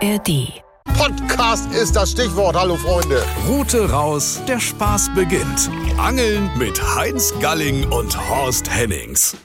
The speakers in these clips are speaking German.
ARD. Podcast ist das Stichwort. Hallo Freunde. Route raus, der Spaß beginnt. Angeln mit Heinz Galling und Horst Hennings.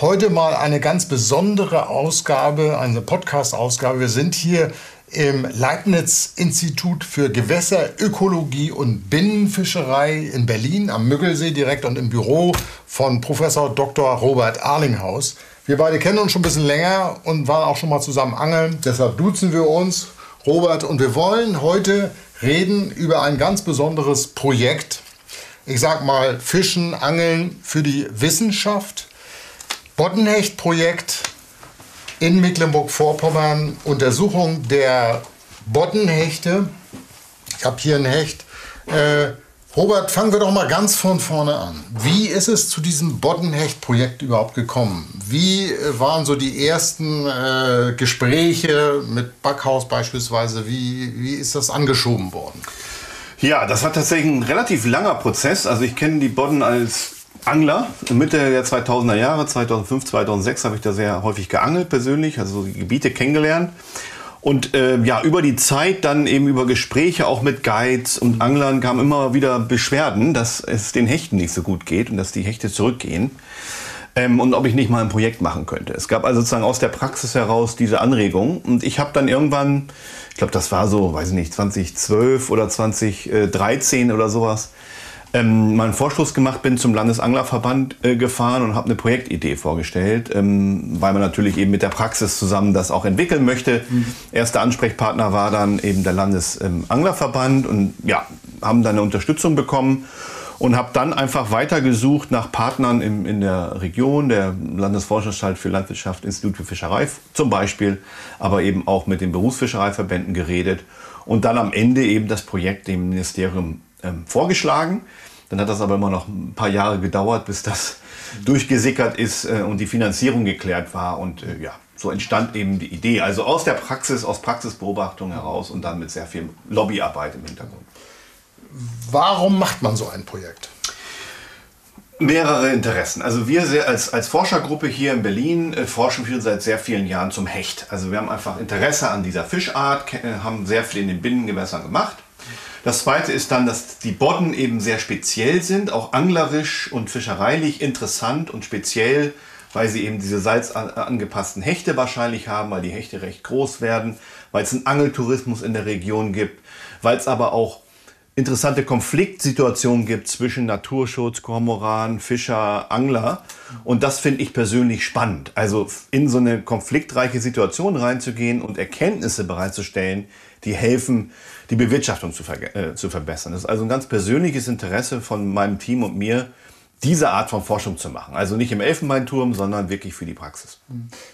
Heute mal eine ganz besondere Ausgabe, eine Podcast-Ausgabe. Wir sind hier im Leibniz-Institut für Gewässerökologie und Binnenfischerei in Berlin am Müggelsee direkt und im Büro von Professor Dr. Robert Arlinghaus. Wir beide kennen uns schon ein bisschen länger und waren auch schon mal zusammen angeln. Deshalb duzen wir uns, Robert, und wir wollen heute reden über ein ganz besonderes Projekt. Ich sag mal Fischen, Angeln für die Wissenschaft. Boddenhecht-Projekt in Mecklenburg-Vorpommern. Untersuchung der Boddenhechte. Ich habe hier ein Hecht. Äh, Robert, fangen wir doch mal ganz von vorne an. Wie ist es zu diesem Boddenhecht-Projekt überhaupt gekommen? Wie äh, waren so die ersten äh, Gespräche mit Backhaus beispielsweise? Wie, wie ist das angeschoben worden? Ja, das war tatsächlich ein relativ langer Prozess. Also ich kenne die Bodden als Angler. Mitte der 2000er Jahre, 2005, 2006 habe ich da sehr häufig geangelt persönlich, also die Gebiete kennengelernt. Und äh, ja, über die Zeit, dann eben über Gespräche auch mit Guides und Anglern kamen immer wieder Beschwerden, dass es den Hechten nicht so gut geht und dass die Hechte zurückgehen. Ähm, und ob ich nicht mal ein Projekt machen könnte. Es gab also sozusagen aus der Praxis heraus diese Anregung. Und ich habe dann irgendwann, ich glaube, das war so, weiß ich nicht, 2012 oder 2013 oder sowas, ähm, mal einen Vorstoß gemacht, bin zum Landesanglerverband äh, gefahren und habe eine Projektidee vorgestellt, ähm, weil man natürlich eben mit der Praxis zusammen das auch entwickeln möchte. Mhm. Erster Ansprechpartner war dann eben der Landesanglerverband und ja, haben dann eine Unterstützung bekommen und habe dann einfach weitergesucht nach Partnern im, in der Region, der Landesforschungsanstalt für Landwirtschaft, Institut für Fischerei zum Beispiel, aber eben auch mit den Berufsfischereiverbänden geredet und dann am Ende eben das Projekt dem Ministerium ähm, vorgeschlagen. Dann hat das aber immer noch ein paar Jahre gedauert, bis das durchgesickert ist äh, und die Finanzierung geklärt war. Und äh, ja, so entstand eben die Idee. Also aus der Praxis, aus Praxisbeobachtung heraus und dann mit sehr viel Lobbyarbeit im Hintergrund. Warum macht man so ein Projekt? Mehrere Interessen. Also wir als, als Forschergruppe hier in Berlin äh, forschen wir seit sehr vielen Jahren zum Hecht. Also wir haben einfach Interesse an dieser Fischart, äh, haben sehr viel in den Binnengewässern gemacht das zweite ist dann, dass die Bodden eben sehr speziell sind, auch anglerisch und fischereilich interessant und speziell, weil sie eben diese salzangepassten Hechte wahrscheinlich haben, weil die Hechte recht groß werden, weil es einen Angeltourismus in der Region gibt, weil es aber auch interessante Konfliktsituationen gibt zwischen Naturschutz, Kormoran, Fischer, Angler. Und das finde ich persönlich spannend. Also in so eine konfliktreiche Situation reinzugehen und Erkenntnisse bereitzustellen, die helfen, die Bewirtschaftung zu, ver äh, zu verbessern. Das ist also ein ganz persönliches Interesse von meinem Team und mir, diese Art von Forschung zu machen. Also nicht im Elfenbeinturm, sondern wirklich für die Praxis.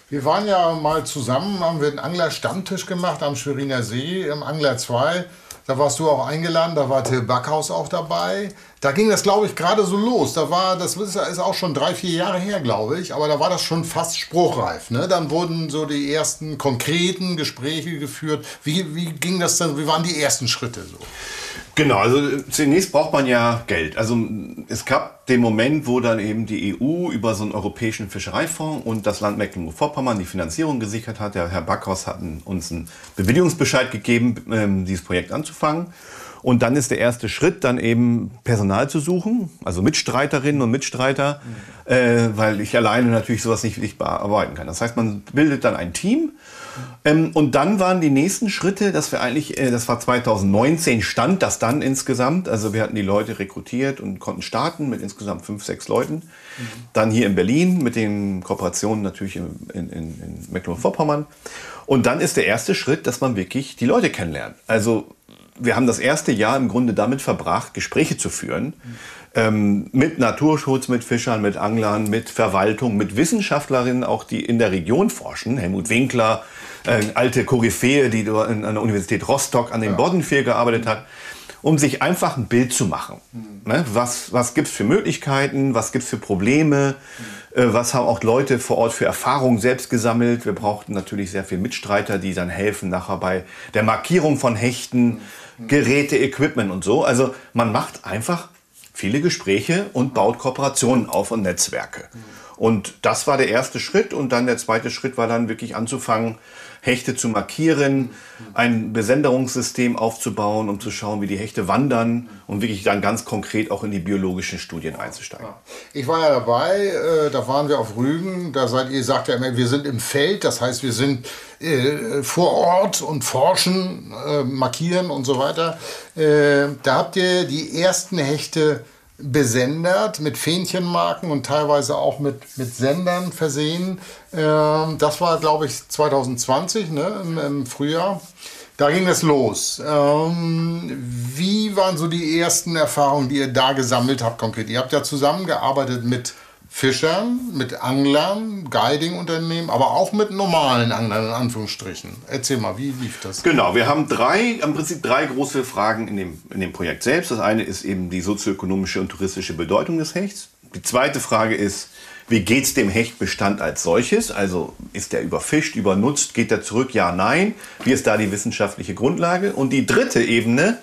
Wir waren ja mal zusammen, haben wir einen Angler-Stammtisch gemacht am Schweriner See, im Angler 2. Da warst du auch eingeladen, da war Till Backhaus auch dabei. Da ging das, glaube ich, gerade so los. Da war, das ist auch schon drei, vier Jahre her, glaube ich, aber da war das schon fast spruchreif. Ne? Dann wurden so die ersten konkreten Gespräche geführt. Wie, wie ging das dann, wie waren die ersten Schritte so? Genau, also zunächst braucht man ja Geld. Also es gab den Moment, wo dann eben die EU über so einen europäischen Fischereifonds und das Land Mecklenburg-Vorpommern die Finanzierung gesichert hat. Der Herr Backhaus hat uns einen Bewilligungsbescheid gegeben, ähm, dieses Projekt anzufangen. Und dann ist der erste Schritt, dann eben Personal zu suchen, also Mitstreiterinnen und Mitstreiter, mhm. äh, weil ich alleine natürlich sowas nicht, nicht bearbeiten kann. Das heißt, man bildet dann ein Team. Ähm, und dann waren die nächsten Schritte, dass wir eigentlich, äh, das war 2019 stand das dann insgesamt. Also wir hatten die Leute rekrutiert und konnten starten mit insgesamt fünf, sechs Leuten. Mhm. Dann hier in Berlin mit den Kooperationen natürlich in, in, in Mecklenburg-Vorpommern. Und dann ist der erste Schritt, dass man wirklich die Leute kennenlernt. Also wir haben das erste Jahr im Grunde damit verbracht, Gespräche zu führen. Ähm, mit Naturschutz, mit Fischern, mit Anglern, mit Verwaltung, mit Wissenschaftlerinnen, auch die in der Region forschen. Helmut Winkler, äh, alte Koryphäe, die an der Universität Rostock an den ja. Boddenvier gearbeitet hat, um sich einfach ein Bild zu machen. Mhm. Ne? Was, was gibt es für Möglichkeiten, was gibt es für Probleme, mhm. äh, was haben auch Leute vor Ort für Erfahrungen selbst gesammelt. Wir brauchten natürlich sehr viele Mitstreiter, die dann helfen nachher bei der Markierung von Hechten. Mhm Geräte, Equipment und so. Also man macht einfach viele Gespräche und baut Kooperationen auf und Netzwerke. Und das war der erste Schritt. Und dann der zweite Schritt war dann wirklich anzufangen, Hechte zu markieren, ein Besenderungssystem aufzubauen, um zu schauen, wie die Hechte wandern und wirklich dann ganz konkret auch in die biologischen Studien einzusteigen. Ich war ja dabei, äh, da waren wir auf Rügen, da seid ihr, sagt ja immer, wir sind im Feld, das heißt, wir sind äh, vor Ort und forschen, äh, markieren und so weiter. Äh, da habt ihr die ersten Hechte besendert mit Fähnchenmarken und teilweise auch mit, mit Sendern versehen. Ähm, das war, glaube ich, 2020 ne, im, im, Frühjahr. Da ging es los. Ähm, wie waren so die ersten Erfahrungen, die ihr da gesammelt habt konkret? Ihr habt ja zusammengearbeitet mit Fischern, mit Anglern, Guiding-Unternehmen, aber auch mit normalen Anglern in Anführungsstrichen. Erzähl mal, wie lief das? Genau, wir haben drei, im Prinzip drei große Fragen in dem, in dem Projekt selbst. Das eine ist eben die sozioökonomische und touristische Bedeutung des Hechts. Die zweite Frage ist, wie geht es dem Hechtbestand als solches? Also ist der überfischt, übernutzt, geht er zurück? Ja, nein. Wie ist da die wissenschaftliche Grundlage? Und die dritte Ebene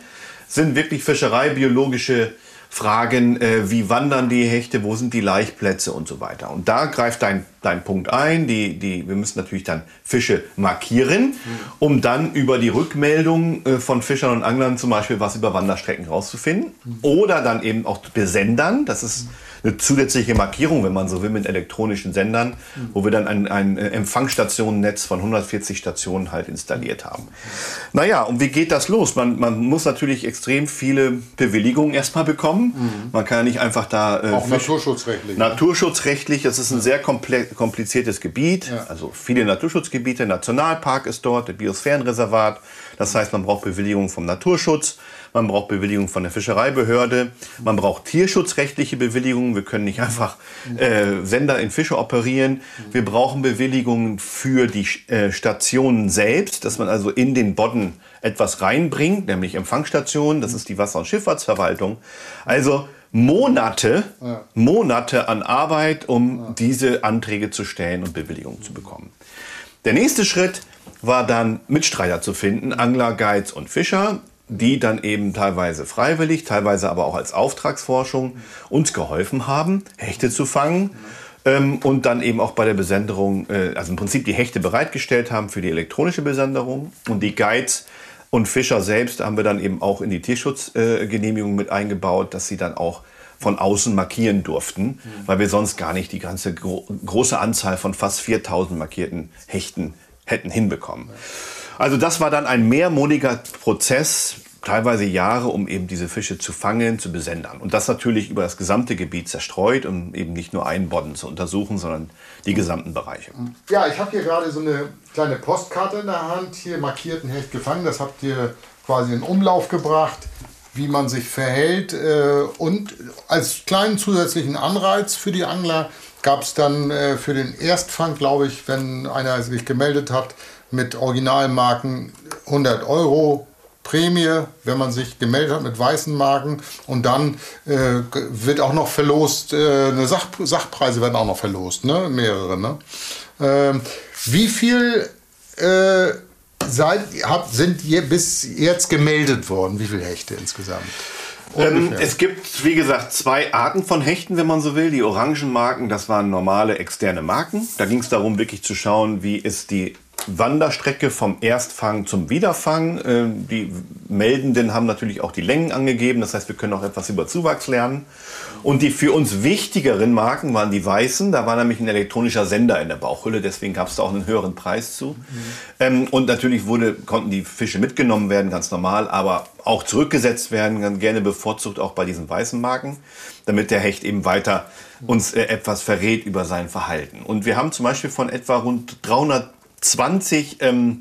sind wirklich fischereibiologische Fragen, äh, wie wandern die Hechte, wo sind die Laichplätze und so weiter. Und da greift dein, dein Punkt ein. Die, die, wir müssen natürlich dann Fische markieren, um dann über die Rückmeldung äh, von Fischern und Anglern zum Beispiel was über Wanderstrecken rauszufinden. Oder dann eben auch besendern. Das ist eine zusätzliche Markierung, wenn man so will, mit elektronischen Sendern, mhm. wo wir dann ein, ein Empfangsstationennetz von 140 Stationen halt installiert haben. Naja, und wie geht das los? Man, man muss natürlich extrem viele Bewilligungen erstmal bekommen. Mhm. Man kann ja nicht einfach da... Äh, Auch naturschutzrechtlich. Naturschutzrechtlich, das ist ein sehr kompliziertes Gebiet. Ja. Also viele Naturschutzgebiete, Nationalpark ist dort, der Biosphärenreservat. Das heißt, man braucht Bewilligung vom Naturschutz man braucht Bewilligung von der Fischereibehörde, man braucht tierschutzrechtliche Bewilligungen. Wir können nicht einfach äh, Sender in Fische operieren. Wir brauchen Bewilligungen für die äh, Stationen selbst, dass man also in den Bodden etwas reinbringt, nämlich Empfangsstationen. Das ist die Wasser- und Schifffahrtsverwaltung. Also Monate, Monate an Arbeit, um diese Anträge zu stellen und Bewilligungen zu bekommen. Der nächste Schritt war dann Mitstreiter zu finden, Angler, Guides und Fischer die dann eben teilweise freiwillig, teilweise aber auch als Auftragsforschung uns geholfen haben, Hechte zu fangen. Ähm, und dann eben auch bei der Besenderung, äh, also im Prinzip die Hechte bereitgestellt haben für die elektronische Besenderung. Und die Guides und Fischer selbst haben wir dann eben auch in die Tierschutzgenehmigung äh, mit eingebaut, dass sie dann auch von außen markieren durften, mhm. weil wir sonst gar nicht die ganze gro große Anzahl von fast 4000 markierten Hechten hätten hinbekommen. Ja. Also das war dann ein mehrmonatiger Prozess, teilweise Jahre, um eben diese Fische zu fangen, zu besendern. Und das natürlich über das gesamte Gebiet zerstreut, um eben nicht nur einen Bodden zu untersuchen, sondern die gesamten Bereiche. Ja, ich habe hier gerade so eine kleine Postkarte in der Hand, hier markierten Hecht gefangen. Das habt ihr quasi in Umlauf gebracht, wie man sich verhält. Äh, und als kleinen zusätzlichen Anreiz für die Angler gab es dann äh, für den Erstfang, glaube ich, wenn einer sich gemeldet hat, mit Originalmarken 100 Euro Prämie, wenn man sich gemeldet hat mit weißen Marken. Und dann äh, wird auch noch verlost, äh, eine Sach Sachpreise werden auch noch verlost, ne? mehrere. Ne? Äh, wie viel äh, seid, habt, sind ihr bis jetzt gemeldet worden? Wie viele Hechte insgesamt? Ähm, es gibt, wie gesagt, zwei Arten von Hechten, wenn man so will. Die Orangenmarken, das waren normale externe Marken. Da ging es darum, wirklich zu schauen, wie ist die Wanderstrecke vom Erstfang zum Wiederfang. Ähm, die Meldenden haben natürlich auch die Längen angegeben, das heißt, wir können auch etwas über Zuwachs lernen. Und die für uns wichtigeren Marken waren die weißen, da war nämlich ein elektronischer Sender in der Bauchhülle, deswegen gab es da auch einen höheren Preis zu. Mhm. Und natürlich wurde, konnten die Fische mitgenommen werden, ganz normal, aber auch zurückgesetzt werden, gerne bevorzugt auch bei diesen weißen Marken, damit der Hecht eben weiter uns äh, etwas verrät über sein Verhalten. Und wir haben zum Beispiel von etwa rund 300 20 ähm,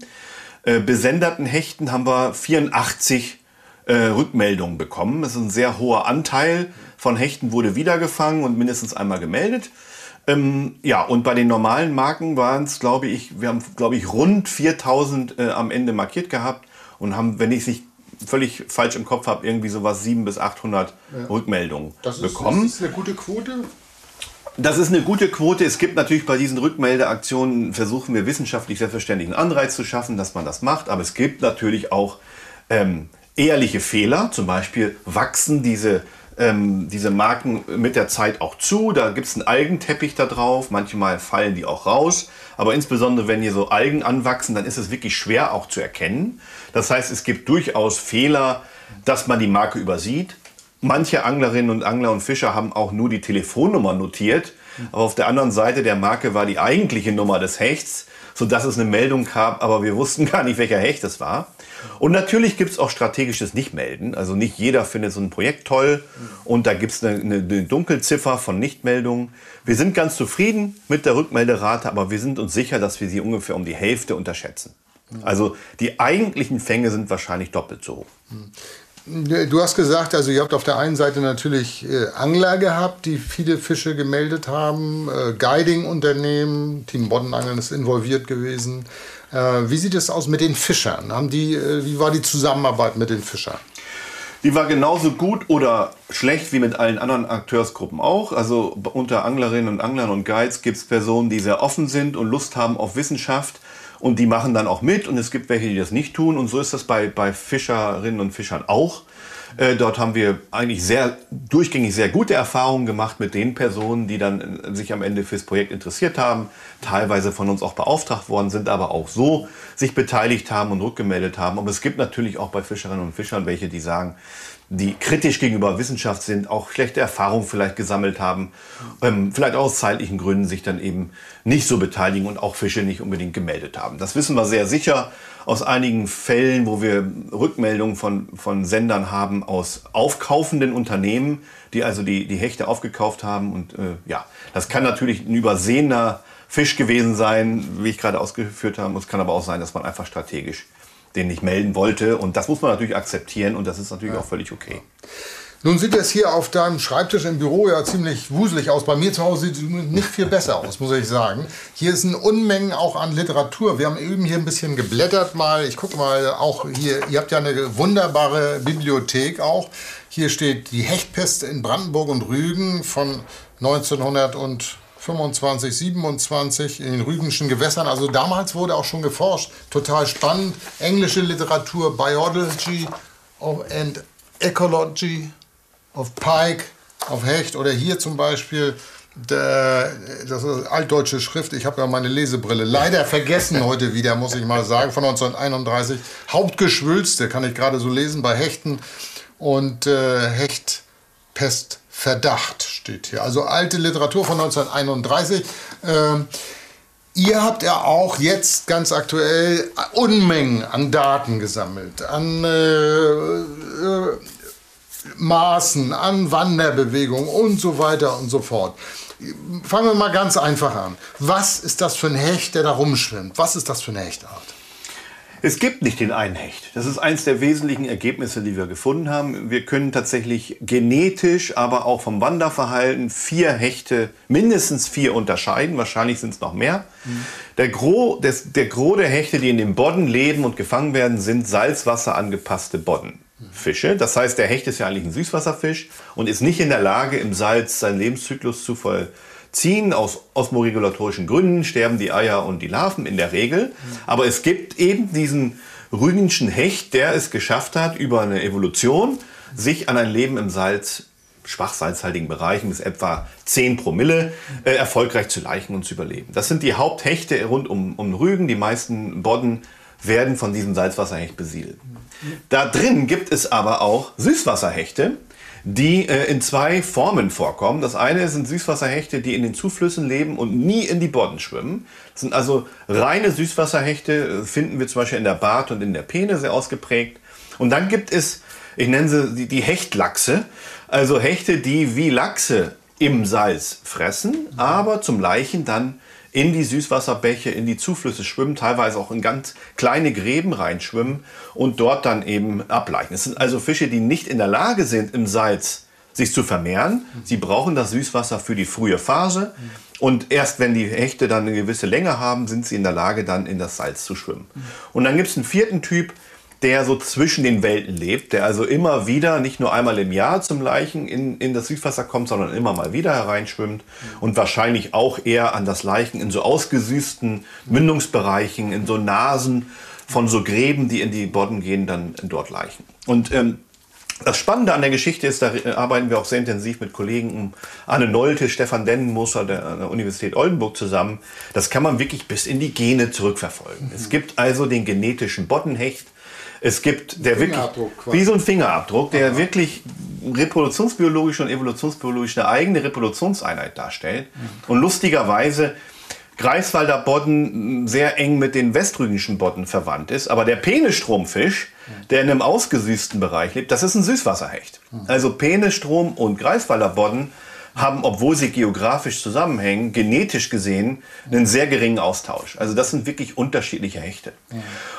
äh, besenderten Hechten haben wir 84 äh, Rückmeldungen bekommen. Das ist ein sehr hoher Anteil von Hechten wurde wiedergefangen und mindestens einmal gemeldet. Ähm, ja, und bei den normalen Marken waren es, glaube ich, wir haben, glaube ich, rund 4000 äh, am Ende markiert gehabt und haben, wenn ich es nicht völlig falsch im Kopf habe, irgendwie sowas 700 bis 800 ja. Rückmeldungen das ist, bekommen. Das ist eine gute Quote. Das ist eine gute Quote. Es gibt natürlich bei diesen Rückmeldeaktionen, versuchen wir wissenschaftlich selbstverständlich einen Anreiz zu schaffen, dass man das macht. Aber es gibt natürlich auch ähm, ehrliche Fehler. Zum Beispiel wachsen diese ähm, diese Marken mit der Zeit auch zu. Da gibt es einen Algenteppich da drauf. Manchmal fallen die auch raus. Aber insbesondere, wenn hier so Algen anwachsen, dann ist es wirklich schwer auch zu erkennen. Das heißt, es gibt durchaus Fehler, dass man die Marke übersieht. Manche Anglerinnen und Angler und Fischer haben auch nur die Telefonnummer notiert. Aber auf der anderen Seite der Marke war die eigentliche Nummer des Hechts, sodass es eine Meldung gab, aber wir wussten gar nicht, welcher Hecht es war. Und natürlich gibt es auch strategisches Nichtmelden. Also nicht jeder findet so ein Projekt toll und da gibt es eine, eine, Dunkelziffer von Nichtmeldungen. Wir sind ganz zufrieden mit der Rückmelderate, aber wir sind uns sicher, dass wir sie ungefähr um die Hälfte unterschätzen. Also die eigentlichen Fänge sind wahrscheinlich doppelt so hoch. Du hast gesagt, also ihr habt auf der einen Seite natürlich äh, Angler gehabt, die viele Fische gemeldet haben, äh, Guiding-Unternehmen, Team Boddenangeln ist involviert gewesen. Äh, wie sieht es aus mit den Fischern? Haben die, äh, wie war die Zusammenarbeit mit den Fischern? Die war genauso gut oder schlecht wie mit allen anderen Akteursgruppen auch. Also unter Anglerinnen und Anglern und Guides gibt es Personen, die sehr offen sind und Lust haben auf Wissenschaft und die machen dann auch mit und es gibt welche, die das nicht tun und so ist das bei, bei Fischerinnen und Fischern auch. Äh, dort haben wir eigentlich sehr durchgängig sehr gute Erfahrungen gemacht mit den Personen, die dann äh, sich am Ende fürs Projekt interessiert haben, teilweise von uns auch beauftragt worden sind, aber auch so sich beteiligt haben und rückgemeldet haben. Aber es gibt natürlich auch bei Fischerinnen und Fischern welche, die sagen, die kritisch gegenüber Wissenschaft sind, auch schlechte Erfahrungen vielleicht gesammelt haben, ähm, vielleicht aus zeitlichen Gründen sich dann eben nicht so beteiligen und auch Fische nicht unbedingt gemeldet haben. Das wissen wir sehr sicher aus einigen Fällen, wo wir Rückmeldungen von, von Sendern haben aus aufkaufenden Unternehmen, die also die, die Hechte aufgekauft haben. Und äh, ja, das kann natürlich ein übersehener Fisch gewesen sein, wie ich gerade ausgeführt habe. Es kann aber auch sein, dass man einfach strategisch den nicht melden wollte. Und das muss man natürlich akzeptieren und das ist natürlich ja. auch völlig okay. Nun sieht es hier auf deinem Schreibtisch im Büro ja ziemlich wuselig aus. Bei mir zu Hause sieht es nicht viel besser aus, muss ich sagen. Hier ist ein Unmengen auch an Literatur. Wir haben eben hier ein bisschen geblättert mal. Ich gucke mal auch hier, ihr habt ja eine wunderbare Bibliothek auch. Hier steht die Hechtpest in Brandenburg und Rügen von 1900 und 25, 27 in den Rügenschen Gewässern. Also damals wurde auch schon geforscht. Total spannend. Englische Literatur, Biology and Ecology of Pike, auf Hecht oder hier zum Beispiel. Das ist altdeutsche Schrift. Ich habe ja meine Lesebrille leider vergessen heute wieder, muss ich mal sagen, von 1931. Hauptgeschwülste kann ich gerade so lesen bei Hechten und äh, Hechtpest Verdacht steht hier. Also alte Literatur von 1931. Ähm, ihr habt ja auch jetzt ganz aktuell Unmengen an Daten gesammelt, an äh, äh, Maßen, an Wanderbewegungen und so weiter und so fort. Fangen wir mal ganz einfach an. Was ist das für ein Hecht, der da rumschwimmt? Was ist das für eine Hechtart? Es gibt nicht den einen Hecht. Das ist eines der wesentlichen Ergebnisse, die wir gefunden haben. Wir können tatsächlich genetisch, aber auch vom Wanderverhalten vier Hechte, mindestens vier unterscheiden. Wahrscheinlich sind es noch mehr. Mhm. Der, Gros, des, der Gros der Hechte, die in dem Bodden leben und gefangen werden, sind Salzwasser angepasste Boddenfische. Das heißt, der Hecht ist ja eigentlich ein Süßwasserfisch und ist nicht in der Lage, im Salz seinen Lebenszyklus zu voll, ziehen. Aus osmoregulatorischen Gründen sterben die Eier und die Larven in der Regel. Aber es gibt eben diesen Rügenschen Hecht, der es geschafft hat, über eine Evolution sich an ein Leben im Salz schwach salzhaltigen Bereichen bis etwa 10 Promille äh, erfolgreich zu leichen und zu überleben. Das sind die Haupthechte rund um, um Rügen. Die meisten Bodden werden von diesem Salzwasserhecht besiedelt. Da drin gibt es aber auch Süßwasserhechte, die äh, in zwei Formen vorkommen. Das eine sind Süßwasserhechte, die in den Zuflüssen leben und nie in die Bodden schwimmen. Das sind also reine Süßwasserhechte, äh, finden wir zum Beispiel in der Bart und in der Peene sehr ausgeprägt. Und dann gibt es, ich nenne sie die, die Hechtlachse, also Hechte, die wie Lachse im Salz fressen, aber zum Leichen dann in die Süßwasserbäche, in die Zuflüsse schwimmen, teilweise auch in ganz kleine Gräben reinschwimmen und dort dann eben ableichen. Es sind also Fische, die nicht in der Lage sind, im Salz sich zu vermehren. Sie brauchen das Süßwasser für die frühe Phase. Und erst wenn die Hechte dann eine gewisse Länge haben, sind sie in der Lage, dann in das Salz zu schwimmen. Und dann gibt es einen vierten Typ, der so zwischen den Welten lebt, der also immer wieder, nicht nur einmal im Jahr zum Leichen in, in das Süßwasser kommt, sondern immer mal wieder hereinschwimmt und wahrscheinlich auch eher an das Leichen in so ausgesüßten Mündungsbereichen, in so Nasen von so Gräben, die in die Bodden gehen, dann dort leichen. Und ähm, Das Spannende an der Geschichte ist, da arbeiten wir auch sehr intensiv mit Kollegen um Anne Nolte, Stefan Dennenmoser der, der Universität Oldenburg zusammen. Das kann man wirklich bis in die Gene zurückverfolgen. Mhm. Es gibt also den genetischen Boddenhecht. Es gibt der wirklich wie so ein Fingerabdruck, der Aha. wirklich reproduktionsbiologisch und evolutionsbiologisch eine eigene Reproduktionseinheit darstellt. Mhm. Und lustigerweise Greifswalder Bodden sehr eng mit den westrügenischen Bodden verwandt ist. Aber der Penestromfisch, der in einem ausgesüßten Bereich lebt, das ist ein Süßwasserhecht. Also Penestrom und Greifswalder Bodden haben, obwohl sie geografisch zusammenhängen, genetisch gesehen einen sehr geringen Austausch. Also das sind wirklich unterschiedliche Hechte.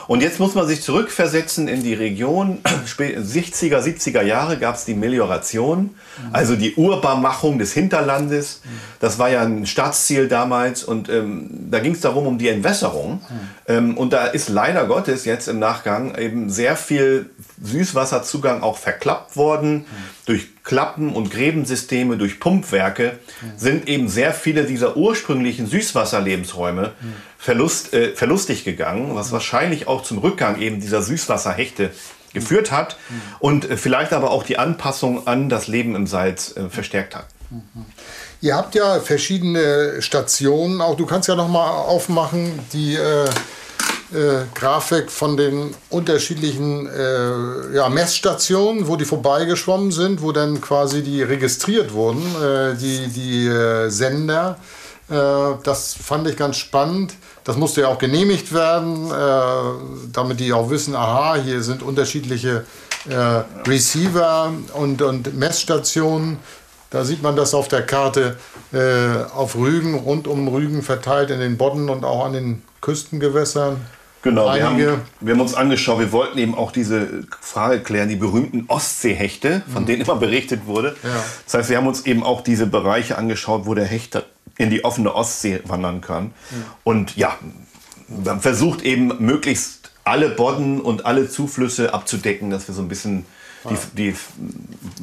Und jetzt muss man sich zurückversetzen in die Region. 60er, 70er Jahre gab es die Melioration, also die Urbarmachung des Hinterlandes. Das war ja ein Staatsziel damals und ähm, da ging es darum, um die Entwässerung. Ähm, und da ist leider Gottes jetzt im Nachgang eben sehr viel Süßwasserzugang auch verklappt worden. Durch Klappen- und Gräbensysteme, durch Pumpwerke sind eben sehr viele dieser ursprünglichen Süßwasserlebensräume verlust, äh, verlustig gegangen, was wahrscheinlich auch zum Rückgang eben dieser Süßwasserhechte geführt hat und äh, vielleicht aber auch die Anpassung an das Leben im Salz äh, verstärkt hat. Ihr habt ja verschiedene Stationen, auch du kannst ja noch mal aufmachen, die äh, äh, Grafik von den unterschiedlichen äh, ja, Messstationen, wo die vorbeigeschwommen sind, wo dann quasi die registriert wurden, äh, die, die äh, Sender. Äh, das fand ich ganz spannend. Das musste ja auch genehmigt werden, äh, damit die auch wissen, aha, hier sind unterschiedliche Receiver und, und Messstationen. Da sieht man das auf der Karte auf Rügen, rund um Rügen verteilt in den Bodden und auch an den Küstengewässern. Genau, wir haben, wir haben, uns angeschaut, wir wollten eben auch diese Frage klären, die berühmten Ostseehechte, von mhm. denen immer berichtet wurde. Ja. Das heißt, wir haben uns eben auch diese Bereiche angeschaut, wo der Hecht in die offene Ostsee wandern kann. Mhm. Und ja, man versucht eben möglichst alle Bodden und alle Zuflüsse abzudecken, dass wir so ein bisschen die, die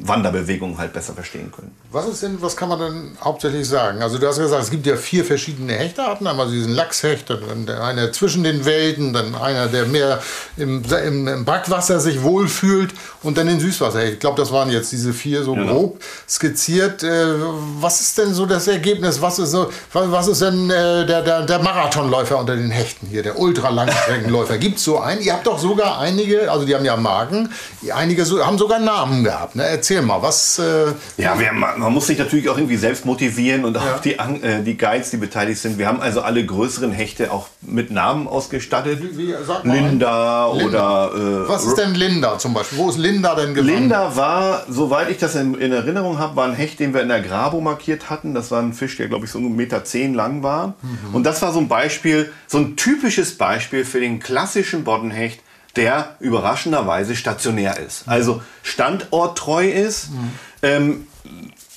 Wanderbewegung halt besser verstehen können. Was ist denn, was kann man denn hauptsächlich sagen? Also du hast gesagt, es gibt ja vier verschiedene Hechtarten, einmal diesen Lachshecht, dann einer zwischen den Welten, dann einer, der mehr im, im, im Brackwasser sich wohlfühlt und dann den Süßwasserhecht. Ich glaube, das waren jetzt diese vier so genau. grob skizziert. Äh, was ist denn so das Ergebnis? Was ist, so, was ist denn äh, der, der, der Marathonläufer unter den Hechten hier, der Ultralangstreckenläufer? gibt es so einen? Ihr habt doch sogar einige, also die haben ja Marken, einige so, haben sogar Namen gehabt. Ne? Erzähl mal, was. Äh, ja, wir, man muss sich natürlich auch irgendwie selbst motivieren und auch ja. die, äh, die Guides, die beteiligt sind. Wir haben also alle größeren Hechte auch mit Namen ausgestattet. Wie, Linda, Linda, oder. Äh, was ist denn Linda zum Beispiel? Wo ist Linda denn gewesen? Linda war, soweit ich das in, in, Erinnerung habe, war ein Hecht, den wir in der Grabo markiert hatten. Das war ein Fisch, der glaube ich so 1,10 Meter zehn lang war. Mhm. Und das war so ein Beispiel, so ein typisches Beispiel für den klassischen Boddenhecht der überraschenderweise stationär ist. Also standorttreu ist. Mhm. Ähm,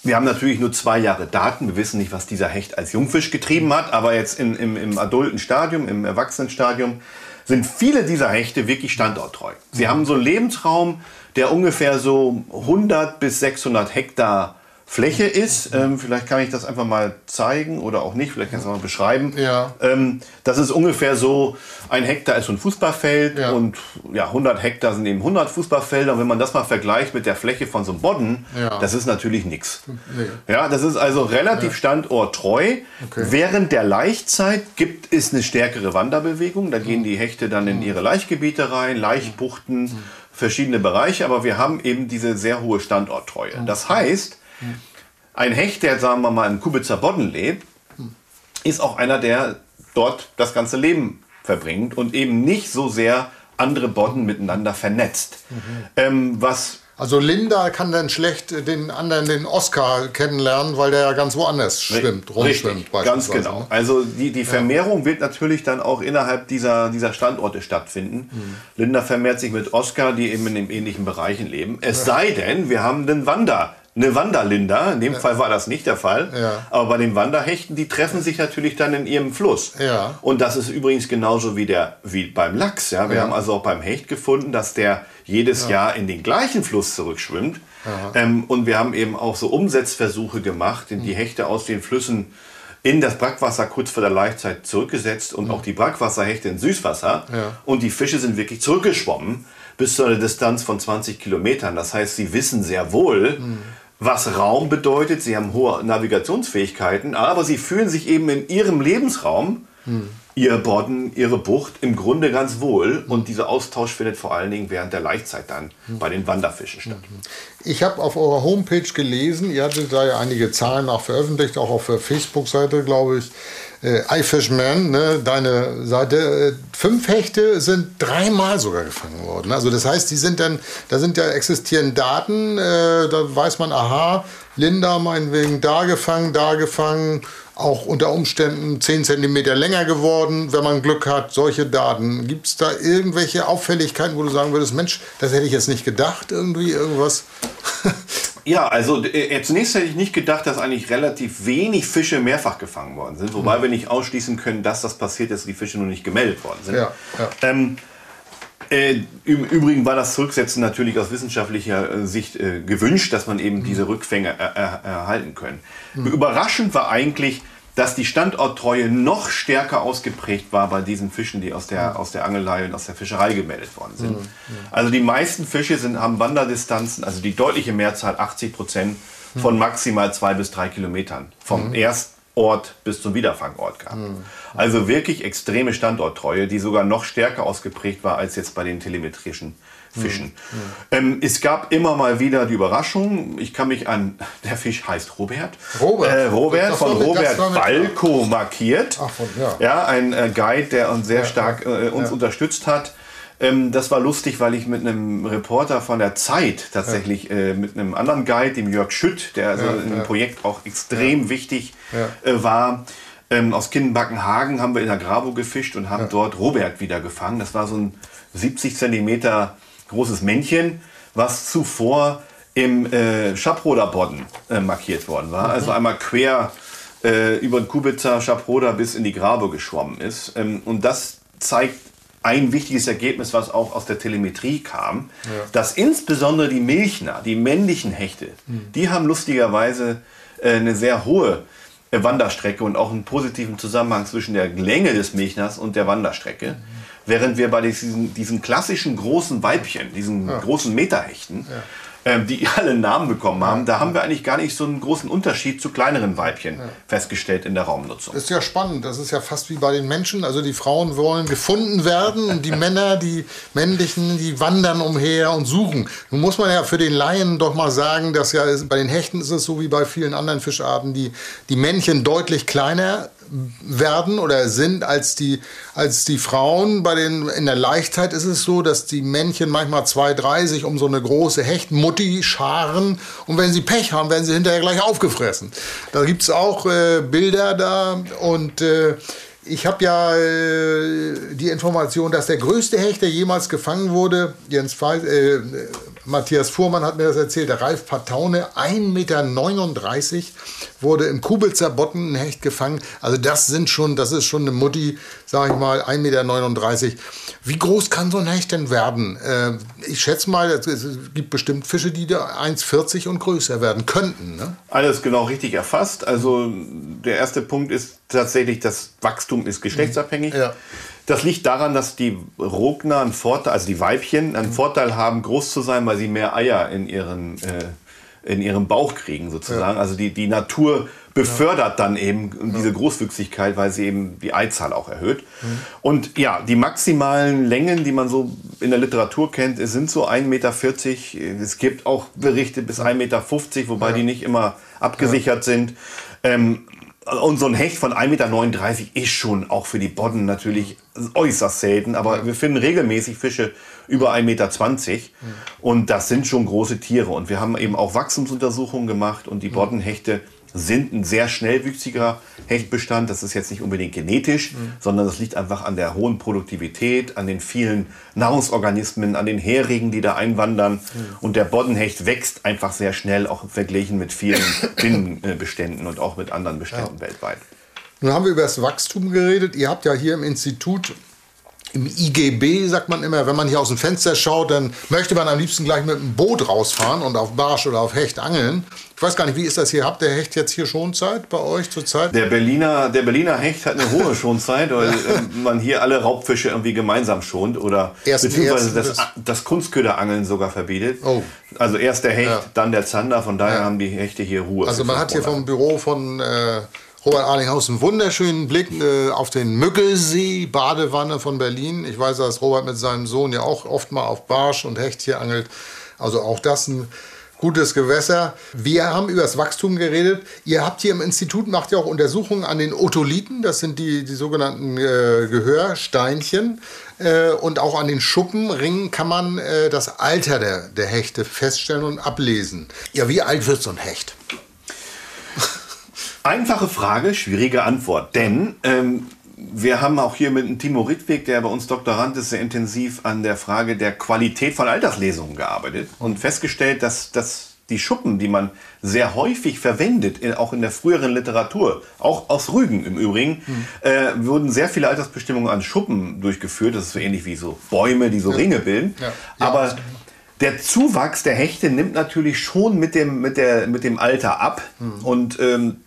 wir haben natürlich nur zwei Jahre Daten. Wir wissen nicht, was dieser Hecht als Jungfisch getrieben hat. Aber jetzt in, im, im adulten Stadium, im Erwachsenenstadium, sind viele dieser Hechte wirklich standorttreu. Sie mhm. haben so einen Lebensraum, der ungefähr so 100 bis 600 Hektar Fläche ist. Ähm, vielleicht kann ich das einfach mal zeigen oder auch nicht. Vielleicht kannst du mal beschreiben. Ja. Ähm, das ist ungefähr so, ein Hektar ist so ein Fußballfeld ja. und ja, 100 Hektar sind eben 100 Fußballfelder. Und wenn man das mal vergleicht mit der Fläche von so einem Bodden, ja. das ist natürlich nichts. Nee. Ja, das ist also relativ ja. standorttreu. Okay. Während der Laichzeit gibt es eine stärkere Wanderbewegung. Da gehen die Hechte dann in ihre Laichgebiete rein, Laichbuchten, mhm. verschiedene Bereiche. Aber wir haben eben diese sehr hohe Standorttreue. Das heißt, ein Hecht, der, sagen wir mal, im Kubitzer Bodden lebt, ist auch einer, der dort das ganze Leben verbringt und eben nicht so sehr andere Bodden miteinander vernetzt. Mhm. Ähm, was also Linda kann dann schlecht den anderen, den Oscar, kennenlernen, weil der ja ganz woanders schwimmt, rumschwimmt. Ganz genau. Ne? Also die, die Vermehrung ja. wird natürlich dann auch innerhalb dieser, dieser Standorte stattfinden. Mhm. Linda vermehrt sich mit Oscar, die eben in den ähnlichen Bereichen leben. Es ja. sei denn, wir haben den Wander eine Wanderlinda. In dem ja. Fall war das nicht der Fall. Ja. Aber bei den Wanderhechten, die treffen sich natürlich dann in ihrem Fluss. Ja. Und das ist übrigens genauso wie, der, wie beim Lachs. Ja? Wir haben also auch beim Hecht gefunden, dass der jedes Jahr in den gleichen Fluss zurückschwimmt. Ähm, und wir haben eben auch so Umsetzversuche gemacht, in die Hechte aus den Flüssen in das Brackwasser kurz vor der Laichzeit zurückgesetzt und auch die Brackwasserhechte in Süßwasser. Ja. Und die Fische sind wirklich zurückgeschwommen bis zu einer Distanz von 20 Kilometern. Das heißt, sie wissen sehr wohl, was Raum bedeutet. Sie haben hohe Navigationsfähigkeiten, aber sie fühlen sich eben in ihrem Lebensraum, ihr Bodden, ihre Bucht, im Grunde ganz wohl. Und dieser Austausch findet vor allen Dingen während der Laichzeit dann bei den Wanderfischen statt. Ich habe auf eurer Homepage gelesen, ihr hattet da ja einige Zahlen auch veröffentlicht, auch auf der Facebook-Seite, glaube ich. Äh, iFishman, ne, deine Seite. Äh, fünf Hechte sind dreimal sogar gefangen worden. Also das heißt, die sind dann, da sind ja existieren Daten, äh, da weiß man, aha, Linda meinetwegen da gefangen, da gefangen, auch unter Umständen 10 cm länger geworden, wenn man Glück hat, solche Daten. Gibt es da irgendwelche Auffälligkeiten, wo du sagen würdest, Mensch, das hätte ich jetzt nicht gedacht, irgendwie irgendwas? Ja, also äh, zunächst hätte ich nicht gedacht, dass eigentlich relativ wenig Fische mehrfach gefangen worden sind, wobei wir nicht ausschließen können, dass das passiert ist, die Fische nur nicht gemeldet worden sind. Ja, ja. Ähm, äh, Im Übrigen war das Zurücksetzen natürlich aus wissenschaftlicher äh, Sicht äh, gewünscht, dass man eben diese Rückfänge er, er, erhalten können. Überraschend war eigentlich, dass die Standorttreue noch stärker ausgeprägt war bei diesen Fischen, die aus der, aus der Angelei und aus der Fischerei gemeldet worden sind. Also die meisten Fische sind, haben Wanderdistanzen, also die deutliche Mehrzahl, 80 Prozent, von maximal zwei bis drei Kilometern. Vom Erstort bis zum Wiederfangort gehabt. Also wirklich extreme Standorttreue, die sogar noch stärker ausgeprägt war als jetzt bei den telemetrischen Fischen. Ähm, es gab immer mal wieder die Überraschung. Ich kann mich an, der Fisch heißt Robert. Robert. Äh, Robert von Robert Balko markiert. Ach, von- ja. Ja, ein äh, Guide, der uns sehr stark äh, uns ja. unterstützt hat. Ähm, das war lustig, weil ich mit einem Reporter von der Zeit tatsächlich äh, mit einem anderen Guide, dem Jörg Schütt, der also in dem Projekt auch extrem wichtig Ja. äh, war, ähm, aus Kinnbackenhagen haben wir in der Grabo gefischt und haben dort Robert wieder gefangen. Das war so ein 70 Zentimeter großes Männchen, was zuvor im äh, Schaproder Bodden äh, markiert worden war. Also einmal quer äh, über den Kubitzer Schaproder bis in die Grabo geschwommen ist. Ähm, und das zeigt ein wichtiges Ergebnis, was auch aus der Telemetrie kam, dass insbesondere die Milchner, die männlichen Hechte, die haben lustigerweise äh, eine sehr hohe äh, Wanderstrecke und auch einen positiven Zusammenhang zwischen der Länge des Milchners und der Wanderstrecke. Während wir bei diesen, diesen klassischen großen Weibchen, diesen großen Meterhechten, ähm, die alle einen Namen bekommen haben, da haben wir eigentlich gar nicht so einen großen Unterschied zu kleineren Weibchen festgestellt in der Raumnutzung. Das ist ja spannend. Das ist ja fast wie bei den Menschen. Also die Frauen wollen gefunden werden und die Männer, die männlichen, die wandern umher und suchen. Nun muss man ja für den Laien doch mal sagen, dass ja bei den Hechten ist es so wie bei vielen anderen Fischarten, die, die Männchen deutlich kleiner werden oder sind als die, als die Frauen. Bei den, in der Leichtheit ist es so, dass die Männchen manchmal zwei, drei sich um so eine große Hechtmutti scharen und wenn sie Pech haben, werden sie hinterher gleich aufgefressen. Da gibt es auch äh, Bilder da und äh, ich habe ja äh, die Information, dass der größte Hecht, der jemals gefangen wurde, Jens Feis, äh, Matthias Fuhrmann hat mir das erzählt, der Ralf Pataune, 1,39 Meter wurde im Kubitzer Botten ein Hecht gefangen. Also das sind schon, das ist schon eine Mutti, sage ich mal, 1,39 Meter. Wie groß kann so ein Hecht denn werden? Äh, ich schätze mal, es es gibt bestimmt Fische, die da 1,40 und größer werden könnten. Ne? Alles genau richtig erfasst. Also der erste Punkt ist tatsächlich, das Wachstum ist geschlechtsabhängig. Ja. Das liegt daran, dass die Rogner einen Vorteil, also die Weibchen, einen Vorteil haben, groß zu sein, weil sie mehr Eier in ihren äh, in ihrem Bauch kriegen sozusagen. Also die, die Natur befördert dann eben diese Großwüchsigkeit, weil sie eben die Eizahl auch erhöht. Und ja, die maximalen Längen, die man so in der Literatur kennt, sind so 1,40 Meter. Es gibt auch Berichte bis 1,50 Meter, wobei die nicht immer abgesichert sind. Ähm, und so ein Hecht von 1,39 Meter ist schon auch für die Bodden natürlich äußerst selten. Aber wir finden regelmäßig Fische über 1,20 Meter. Und das sind schon große Tiere. Und wir haben eben auch Wachstumsuntersuchungen gemacht. Und die Boddenhechte sind ein sehr schnellwüchsiger Hechtbestand. Das ist jetzt nicht unbedingt genetisch, sondern das liegt einfach an der hohen Produktivität, an den vielen Nahrungsorganismen, an den Heringen, die da einwandern. Und der Boddenhecht wächst einfach sehr schnell, auch verglichen mit vielen Binnenbeständen und auch mit anderen Beständen weltweit. Nun haben wir über das Wachstum geredet. Ihr habt ja hier im Institut im IGB sagt man immer, wenn man hier aus dem Fenster schaut, dann möchte man am liebsten gleich mit dem Boot rausfahren und auf Barsch oder auf Hecht angeln. Ich weiß gar nicht, wie ist das hier? Habt der Hecht jetzt hier Schonzeit bei euch zurzeit? Der Berliner, der Berliner Hecht hat eine hohe Schonzeit, weil äh, man hier alle Raubfische irgendwie gemeinsam schont oder Erst- beziehungsweise erst- das, das Kunstköderangeln sogar verbietet. Oh. Also erst der Hecht, Ja. dann der Zander, von daher Ja. haben die Hechte hier Ruhe. Also man hat hier Monate. vom Büro von äh, Robert Arlinghaus einen wunderschönen Blick äh, auf den Müggelsee, Badewanne von Berlin. Ich weiß, dass Robert mit seinem Sohn ja auch oft mal auf Barsch und Hecht hier angelt. Also auch das ein gutes Gewässer. Wir haben über das Wachstum geredet. Ihr habt hier im Institut, macht ja auch Untersuchungen an den Otolithen. Das sind die, die sogenannten äh, Gehörsteinchen. Äh, und auch an den Schuppenringen kann man äh, das Alter der, der Hechte feststellen und ablesen. Ja, wie alt wird so ein Hecht? Einfache Frage, schwierige Antwort. Denn ähm, wir haben auch hier mit dem Timo Rittweg, der bei uns Doktorand ist, sehr intensiv an der Frage der Qualität von Alterslesungen gearbeitet und festgestellt, dass, dass die Schuppen, die man sehr häufig verwendet, in, auch in der früheren Literatur, auch aus Rügen im Übrigen, äh, wurden sehr viele Altersbestimmungen an Schuppen durchgeführt. Das ist so ähnlich wie so Bäume, die so Ringe bilden. Ja. Ja, Aber der Zuwachs der Hechte nimmt natürlich schon mit dem, mit der, mit dem Alter ab. Und ähm,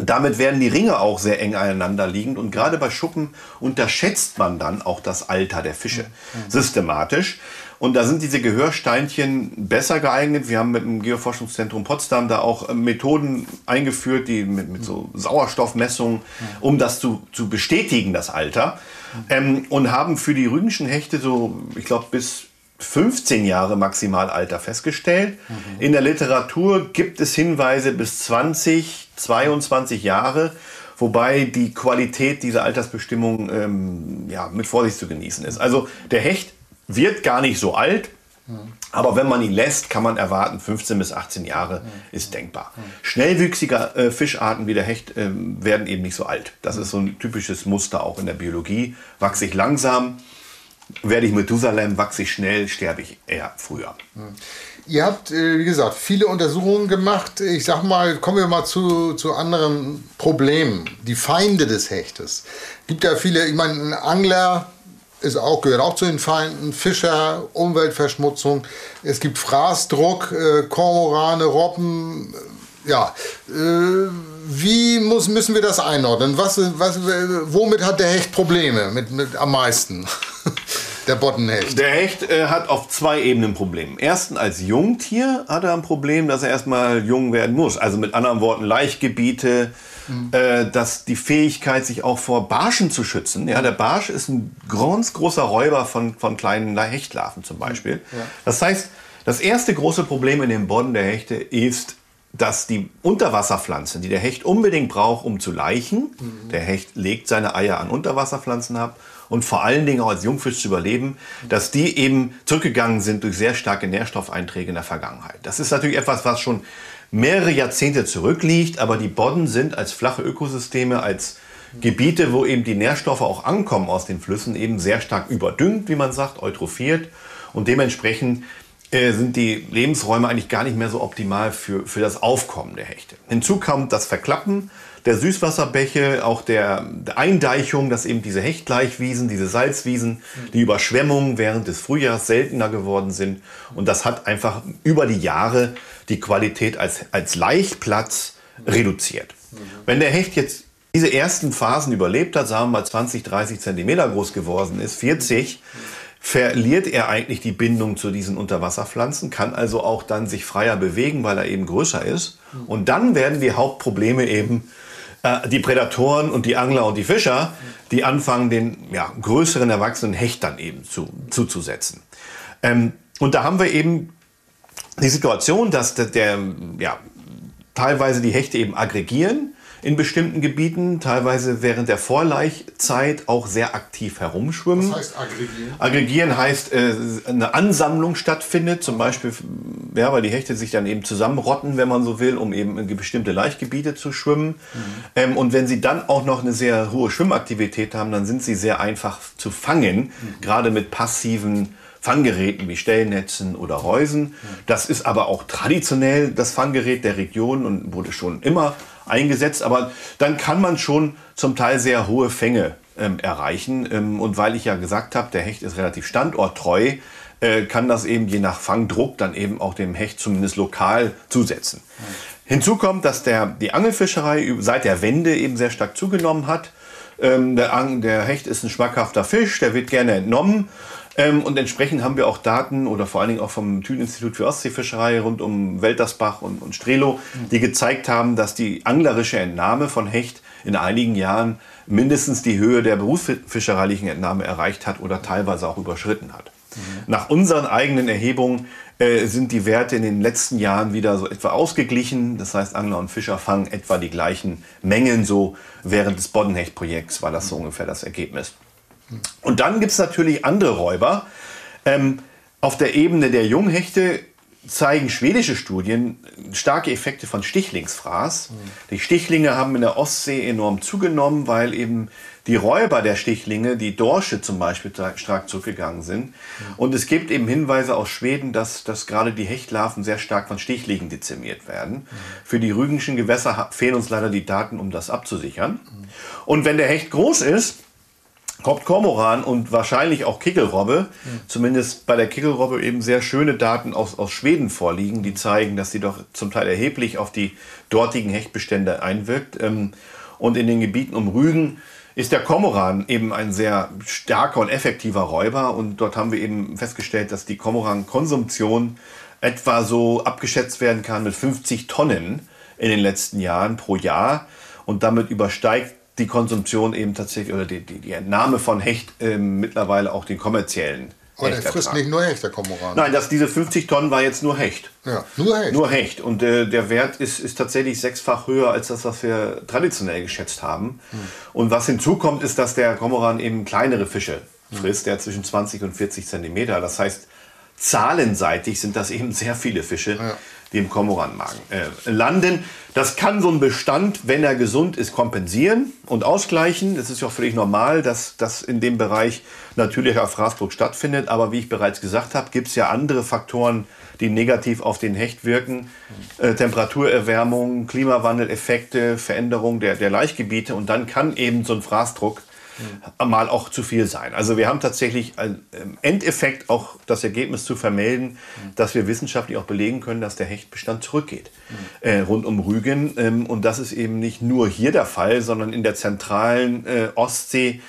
damit werden die Ringe auch sehr eng aneinander liegend. Und gerade bei Schuppen unterschätzt man dann auch das Alter der Fische systematisch. Und da sind diese Gehörsteinchen besser geeignet. Wir haben mit dem Geoforschungszentrum Potsdam da auch äh, Methoden eingeführt, die mit, mit so Sauerstoffmessungen, um das zu, zu bestätigen, das Alter. Ähm, und haben für die rügenschen Hechte so, ich glaube, bis 15 Jahre Maximalalter festgestellt. In der Literatur gibt es Hinweise bis 20, 22 Jahre, wobei die Qualität dieser Altersbestimmung ähm, ja, mit Vorsicht zu genießen ist. Also der Hecht wird gar nicht so alt, aber wenn man ihn lässt, kann man erwarten, 15 bis 18 Jahre ist denkbar. Schnellwüchsige äh, Fischarten wie der Hecht ähm, werden eben nicht so alt. Das ist so ein typisches Muster auch in der Biologie. Wachse ich langsam, werde ich Methusalem, wachse ich schnell, sterbe ich eher früher. Ihr habt, äh, wie gesagt, viele Untersuchungen gemacht. Ich sag mal, kommen wir mal zu, zu anderen Problemen. Die Feinde des Hechtes. Gibt ja viele, ich meine, ein Angler ist auch, gehört auch zu den Feinden. Fischer, Umweltverschmutzung. Es gibt Fraßdruck, äh, Kormorane, Robben. Ja, äh, wie muss, müssen wir das einordnen? Was, was, womit hat der Hecht Probleme mit, mit am meisten? der Bottenhecht. Der Hecht äh, hat auf zwei Ebenen Probleme. Erstens als Jungtier hat er ein Problem, dass er erstmal jung werden muss. Also mit anderen Worten Laichgebiete, äh, dass die Fähigkeit, sich auch vor Barschen zu schützen. Ja, der Barsch ist ein ganz großer Räuber von, von kleinen Hechtlarven zum Beispiel. Das heißt, das erste große Problem in dem Bodden der Hechte ist, dass die Unterwasserpflanzen, die der Hecht unbedingt braucht, um zu laichen, der Hecht legt seine Eier an Unterwasserpflanzen ab und vor allen Dingen auch als Jungfisch zu überleben, dass die eben zurückgegangen sind durch sehr starke Nährstoffeinträge in der Vergangenheit. Das ist natürlich etwas, was schon mehrere Jahrzehnte zurückliegt, aber die Bodden sind als flache Ökosysteme, als Gebiete, wo eben die Nährstoffe auch ankommen aus den Flüssen, eben sehr stark überdüngt, wie man sagt, eutrophiert und dementsprechend sind die Lebensräume eigentlich gar nicht mehr so optimal für, für das Aufkommen der Hechte. Hinzu kommt das Verklappen der Süßwasserbäche, auch der, der Eindeichung, dass eben diese Hechtleichwiesen, diese Salzwiesen, die Überschwemmungen während des Frühjahrs seltener geworden sind. Und das hat einfach über die Jahre die Qualität als, als Laichplatz reduziert. Wenn der Hecht jetzt diese ersten Phasen überlebt hat, sagen wir mal 20, 30 Zentimeter groß geworden ist, 40, verliert er eigentlich die Bindung zu diesen Unterwasserpflanzen, kann also auch dann sich freier bewegen, weil er eben größer ist. Und dann werden die Hauptprobleme eben äh, die Prädatoren und die Angler und die Fischer, die anfangen, den ja, größeren erwachsenen Hecht dann eben zu, zuzusetzen. Ähm, und da haben wir eben die Situation, dass der, der ja, teilweise die Hechte eben aggregieren in bestimmten Gebieten, teilweise während der Vorlaichzeit auch sehr aktiv herumschwimmen. Was heißt aggregieren? Aggregieren heißt, äh, eine Ansammlung stattfindet, zum Beispiel, ja, weil die Hechte sich dann eben zusammenrotten, wenn man so will, um eben in bestimmte Laichgebiete zu schwimmen. Ähm, und wenn sie dann auch noch eine sehr hohe Schwimmaktivität haben, dann sind sie sehr einfach zu fangen, gerade mit passiven Fanggeräten wie Stellnetzen oder Reusen. Das ist aber auch traditionell das Fanggerät der Region und wurde schon immer eingesetzt. Aber dann kann man schon zum Teil sehr hohe Fänge ähm, erreichen. Ähm, und weil ich ja gesagt habe, der Hecht ist relativ standorttreu, äh, kann das eben je nach Fangdruck dann eben auch dem Hecht zumindest lokal zusetzen. Hinzu kommt, dass der, die Angelfischerei seit der Wende eben sehr stark zugenommen hat. Ähm, der, der Hecht ist ein schmackhafter Fisch, der wird gerne entnommen. Ähm, und entsprechend haben wir auch Daten oder vor allen Dingen auch vom Thünen-Institut für Ostseefischerei rund um Weltersbach und, und Strelo, die gezeigt haben, dass die anglerische Entnahme von Hecht in einigen Jahren mindestens die Höhe der berufsfischereilichen Entnahme erreicht hat oder teilweise auch überschritten hat. Mhm. Nach unseren eigenen Erhebungen äh, sind die Werte in den letzten Jahren wieder so etwa ausgeglichen. Das heißt, Angler und Fischer fangen etwa die gleichen Mengen so während des Boddenhecht-Projekts war das so ungefähr das Ergebnis. Und dann gibt es natürlich andere Räuber. Ähm, auf der Ebene der Junghechte zeigen schwedische Studien starke Effekte von Stichlingsfraß. Mhm. Die Stichlinge haben in der Ostsee enorm zugenommen, weil eben die Räuber der Stichlinge, die Dorsche zum Beispiel, stark zurückgegangen sind. Mhm. Und es gibt eben Hinweise aus Schweden, dass, dass gerade die Hechtlarven sehr stark von Stichlingen dezimiert werden. Mhm. Für die rügenschen Gewässer fehlen uns leider die Daten, um das abzusichern. Und wenn der Hecht groß ist, kommt Kormoran und wahrscheinlich auch Kickelrobbe, mhm. zumindest bei der Kickelrobbe eben sehr schöne Daten aus, aus Schweden vorliegen, die zeigen, dass sie doch zum Teil erheblich auf die dortigen Hechtbestände einwirkt. Ähm, und in den Gebieten um Rügen ist der Kormoran eben ein sehr starker und effektiver Räuber. Und dort haben wir eben festgestellt, dass die Kormoran-Konsumption etwa so abgeschätzt werden kann mit 50 Tonnen in den letzten Jahren pro Jahr. Und damit übersteigt die Konsumption eben tatsächlich oder die, die, die Entnahme von Hecht ähm, mittlerweile auch den kommerziellen. Aber der frisst nicht nur Hecht, der Kormoran. Nein, das, diese 50 Tonnen war jetzt nur Hecht. Ja, nur Hecht. Nur Hecht. Und äh, der Wert ist, ist tatsächlich sechsfach höher als das, was wir traditionell geschätzt haben. Hm. Und was hinzukommt, ist, dass der Kormoran eben kleinere Fische frisst, der zwischen 20 und 40 Zentimeter. Das heißt, zahlenseitig sind das eben sehr viele Fische. Ja die im Kormoranmagen äh, landen. Das kann so ein Bestand, wenn er gesund ist, kompensieren und ausgleichen. Es ist ja auch völlig normal, dass das in dem Bereich natürlicher Fraßdruck stattfindet. Aber wie ich bereits gesagt habe, gibt es ja andere Faktoren, die negativ auf den Hecht wirken. Äh, Temperaturerwärmung, Klimawandeleffekte, Veränderung der, der Laichgebiete. Und dann kann eben so ein Fraßdruck mhm. mal auch zu viel sein. Also wir haben tatsächlich im Endeffekt auch das Ergebnis zu vermelden, mhm. dass wir wissenschaftlich auch belegen können, dass der Hechtbestand zurückgeht mhm. äh, rund um Rügen. Ähm, und das ist eben nicht nur hier der Fall, sondern in der zentralen äh, Ostsee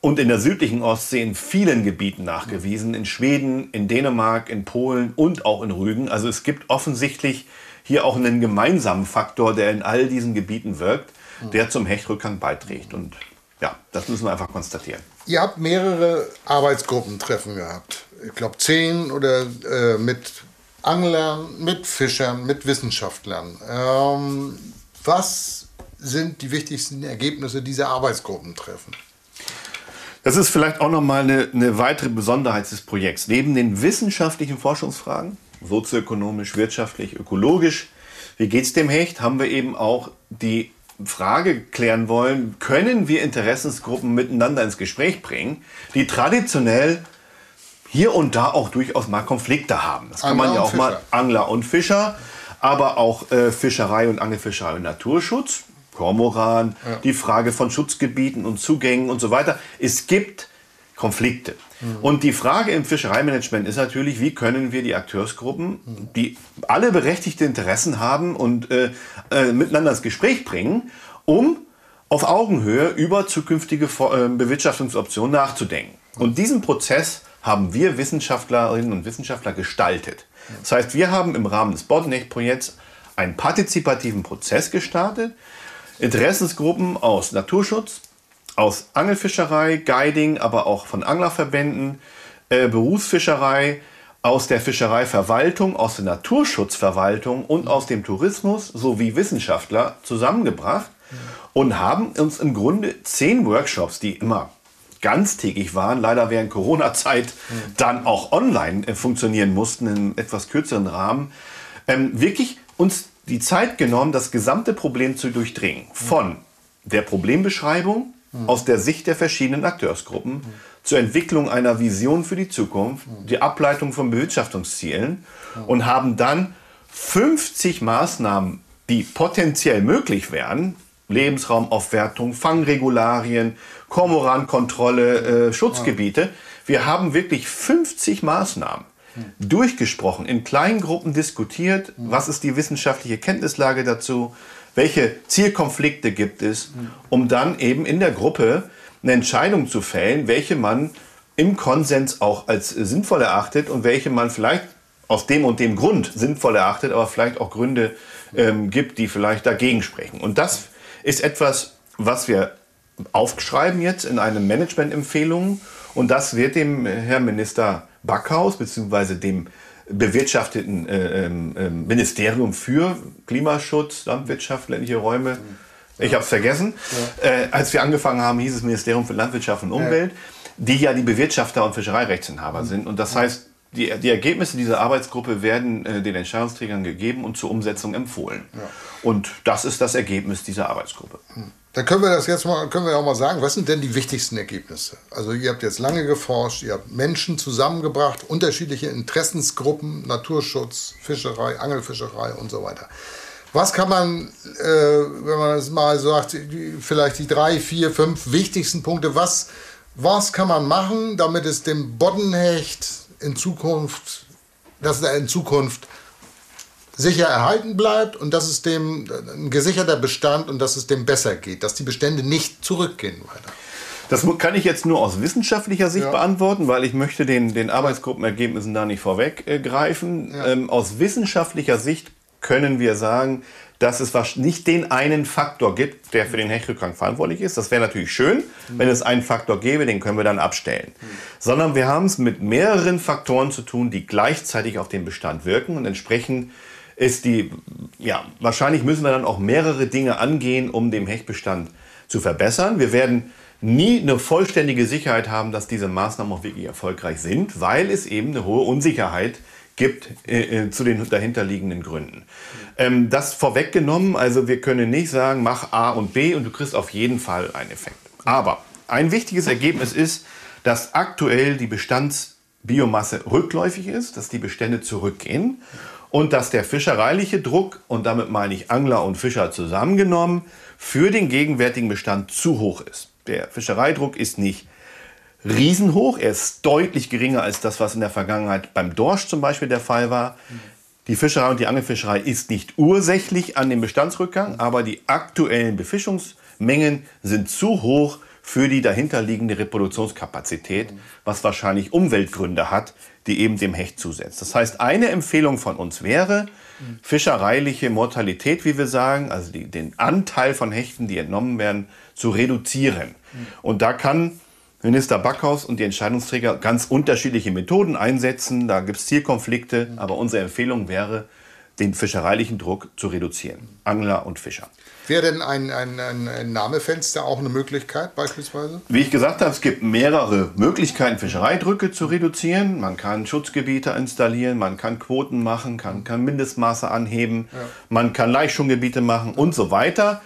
und in der südlichen Ostsee in vielen Gebieten nachgewiesen. In Schweden, in Dänemark, in Polen und auch in Rügen. Also es gibt offensichtlich hier auch einen gemeinsamen Faktor, der in all diesen Gebieten wirkt, der zum Hechtrückgang beiträgt. Und ja, das müssen wir einfach konstatieren. Ihr habt mehrere Arbeitsgruppentreffen gehabt. Ich glaube zehn oder äh, mit Anglern, mit Fischern, mit Wissenschaftlern. Ähm, was sind die wichtigsten Ergebnisse dieser Arbeitsgruppentreffen? Das ist vielleicht auch nochmal eine, eine weitere Besonderheit des Projekts. Neben den wissenschaftlichen Forschungsfragen, sozioökonomisch, wirtschaftlich, ökologisch, wie geht es dem Hecht, haben wir eben auch die Frage klären wollen, können wir Interessensgruppen miteinander ins Gespräch bringen, die traditionell hier und da auch durchaus mal Konflikte haben. Das kann Angler man ja auch mal Angler und Fischer, aber auch äh, Fischerei und Angelfischerei und Naturschutz, Kormoran, ja. die Frage von Schutzgebieten und Zugängen und so weiter. Es gibt Konflikte. Mhm. Und die Frage im Fischereimanagement ist natürlich, wie können wir die Akteursgruppen, die alle berechtigte Interessen haben und äh, äh, miteinander ins Gespräch bringen, um auf Augenhöhe über zukünftige äh, Bewirtschaftungsoptionen nachzudenken. Und diesen Prozess haben wir Wissenschaftlerinnen und Wissenschaftler gestaltet. Das heißt, wir haben im Rahmen des Boddenhecht-Projekts einen partizipativen Prozess gestartet. Interessensgruppen aus Naturschutz, aus Angelfischerei, Guiding, aber auch von Anglerverbänden, äh, Berufsfischerei, aus der Fischereiverwaltung, aus der Naturschutzverwaltung und aus dem Tourismus sowie Wissenschaftler zusammengebracht und haben uns im Grunde zehn Workshops, die immer ganztägig waren, leider während Corona-Zeit dann auch online äh, funktionieren mussten, in etwas kürzeren Rahmen, ähm, wirklich uns die Zeit genommen, das gesamte Problem zu durchdringen. Von der Problembeschreibung Mhm. aus der Sicht der verschiedenen Akteursgruppen mhm. zur Entwicklung einer Vision für die Zukunft, mhm. die Ableitung von Bewirtschaftungszielen und haben dann 50 Maßnahmen, die potenziell möglich wären, Lebensraumaufwertung, Fangregularien, Kormorankontrolle, äh, Schutzgebiete. Wir haben wirklich 50 Maßnahmen durchgesprochen, in kleinen Gruppen diskutiert, was ist die wissenschaftliche Kenntnislage dazu, welche Zielkonflikte gibt es, um dann eben in der Gruppe eine Entscheidung zu fällen, welche man im Konsens auch als sinnvoll erachtet und welche man vielleicht aus dem und dem Grund sinnvoll erachtet, aber vielleicht auch Gründe ähm, gibt, die vielleicht dagegen sprechen. Und das ist etwas, was wir aufschreiben jetzt in eine Managementempfehlung und das wird dem Herrn Minister Backhaus bzw. dem bewirtschafteten äh, äh, Ministerium für Klimaschutz, Landwirtschaft, ländliche Räume, ich habe es vergessen. Ja. Äh, als wir angefangen haben, hieß es Ministerium für Landwirtschaft und Umwelt, ja. die ja die Bewirtschafter und Fischereirechtsinhaber mhm. sind. Und das heißt, die, die Ergebnisse dieser Arbeitsgruppe werden äh, den Entscheidungsträgern gegeben und zur Umsetzung empfohlen. Ja. Und das ist das Ergebnis dieser Arbeitsgruppe. Hm. Dann können wir das jetzt mal, können wir auch mal sagen, was sind denn die wichtigsten Ergebnisse? Also ihr habt jetzt lange geforscht, ihr habt Menschen zusammengebracht, unterschiedliche Interessensgruppen, Naturschutz, Fischerei, Angelfischerei und so weiter. Was kann man, äh, wenn man es mal sagt, vielleicht die drei, vier, fünf wichtigsten Punkte, was, was kann man machen, damit es dem Boddenhecht in Zukunft, dass er in Zukunft sicher erhalten bleibt und dass es dem ein gesicherter Bestand und dass es dem besser geht, dass die Bestände nicht zurückgehen weiter. Das kann ich jetzt nur aus wissenschaftlicher Sicht ja. beantworten, weil ich möchte den, den Arbeitsgruppenergebnissen da nicht vorweggreifen. Ja. Ähm, aus wissenschaftlicher Sicht können wir sagen, dass es nicht den einen Faktor gibt, der für den Hechtrückgang verantwortlich ist. Das wäre natürlich schön, wenn es einen Faktor gäbe, den können wir dann abstellen. Sondern wir haben es mit mehreren Faktoren zu tun, die gleichzeitig auf den Bestand wirken und entsprechend ist die, ja, wahrscheinlich müssen wir dann auch mehrere Dinge angehen, um den Hechtbestand zu verbessern. Wir werden nie eine vollständige Sicherheit haben, dass diese Maßnahmen auch wirklich erfolgreich sind, weil es eben eine hohe Unsicherheit gibt äh, äh, zu den dahinterliegenden Gründen. Ähm, das vorweggenommen, also wir können nicht sagen, mach A und B und du kriegst auf jeden Fall einen Effekt. Aber ein wichtiges Ergebnis ist, dass aktuell die Bestandsbiomasse rückläufig ist, dass die Bestände zurückgehen und dass der fischereiliche Druck, und damit meine ich Angler und Fischer zusammengenommen, für den gegenwärtigen Bestand zu hoch ist. Der Fischereidruck ist nicht riesenhoch. Er ist deutlich geringer als das, was in der Vergangenheit beim Dorsch zum Beispiel der Fall war. Die Fischerei und die Angelfischerei ist nicht ursächlich an dem Bestandsrückgang, aber die aktuellen Befischungsmengen sind zu hoch für die dahinterliegende Reproduktionskapazität, was wahrscheinlich Umweltgründe hat, die eben dem Hecht zusetzt. Das heißt, eine Empfehlung von uns wäre, fischereiliche Mortalität, wie wir sagen, also die, den Anteil von Hechten, die entnommen werden, zu reduzieren. Und da kann Minister Backhaus und die Entscheidungsträger ganz unterschiedliche Methoden einsetzen. Da gibt es Zielkonflikte, aber unsere Empfehlung wäre, den fischereilichen Druck zu reduzieren. Angler und Fischer. Wäre denn ein, ein, ein, Namefenster auch eine Möglichkeit beispielsweise? Wie ich gesagt habe, es gibt mehrere Möglichkeiten, Fischereidrücke zu reduzieren. Man kann Schutzgebiete installieren, man kann Quoten machen, kann, kann Mindestmaße anheben, ja. man kann Laichschwunggebiete machen und so weiter.